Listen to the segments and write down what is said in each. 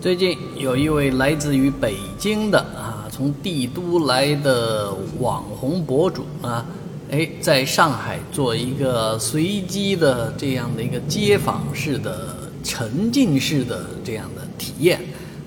最近有一位来自于北京的啊，从帝都来的网红博主啊，哎，在上海做一个随机的这样的一个街访式的沉浸式的这样的体验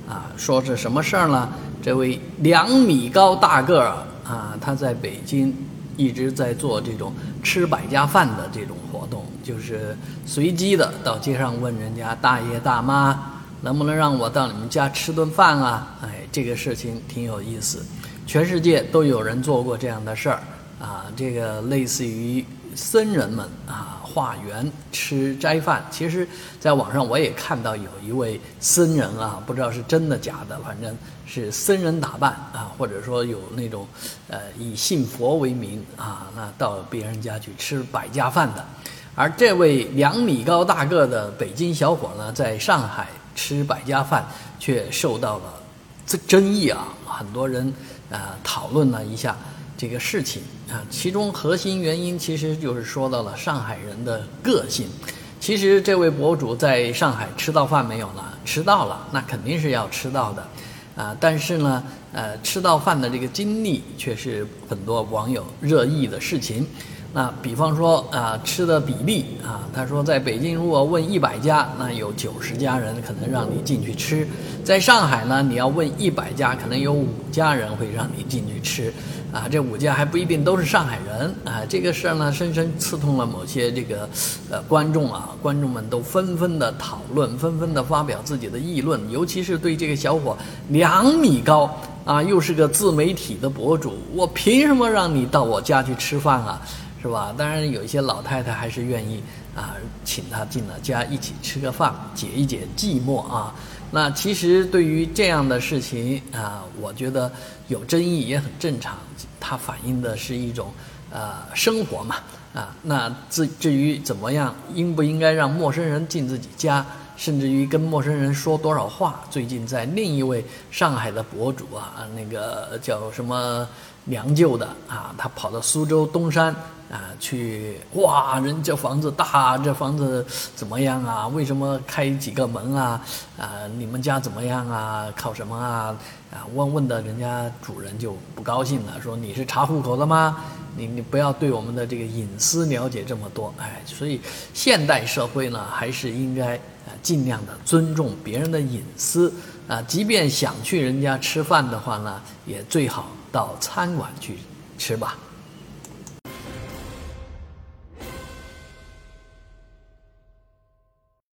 啊，说是什么事儿呢？这位两米高大个儿啊，他在北京一直在做这种吃百家饭的这种活动，就是随机的到街上问人家大爷大妈。能不能让我到你们家吃顿饭啊？哎，这个事情挺有意思，全世界都有人做过这样的事儿啊。这个类似于僧人们啊化缘吃斋饭。其实，在网上我也看到有一位僧人啊，不知道是真的假的，反正是僧人打扮啊，或者说有那种呃以信佛为名啊，那到别人家去吃百家饭的。而这位两米高大个的北京小伙呢，在上海。吃百家饭却受到了争争议啊！很多人啊讨论了一下这个事情啊，其中核心原因其实就是说到了上海人的个性。其实这位博主在上海吃到饭没有呢？吃到了，那肯定是要吃到的啊！但是呢，呃，吃到饭的这个经历却是很多网友热议的事情。那比方说啊，吃的比例啊，他说在北京如果问一百家，那有九十家人可能让你进去吃；在上海呢，你要问一百家，可能有五家人会让你进去吃，啊，这五家还不一定都是上海人啊。这个事儿呢，深深刺痛了某些这个呃观众啊，观众们都纷纷的讨论，纷纷的发表自己的议论，尤其是对这个小伙两米高啊，又是个自媒体的博主，我凭什么让你到我家去吃饭啊？是吧？当然，有一些老太太还是愿意啊，请他进了家一起吃个饭，解一解寂寞啊。那其实对于这样的事情啊，我觉得有争议也很正常。它反映的是一种呃生活嘛啊。那至至于怎么样，应不应该让陌生人进自己家，甚至于跟陌生人说多少话？最近在另一位上海的博主啊，那个叫什么娘舅的啊，他跑到苏州东山。啊，去哇！人家房子大，这房子怎么样啊？为什么开几个门啊？啊，你们家怎么样啊？靠什么啊？啊，问问的人家主人就不高兴了，说你是查户口的吗？你你不要对我们的这个隐私了解这么多，哎，所以现代社会呢，还是应该啊尽量的尊重别人的隐私啊，即便想去人家吃饭的话呢，也最好到餐馆去吃吧。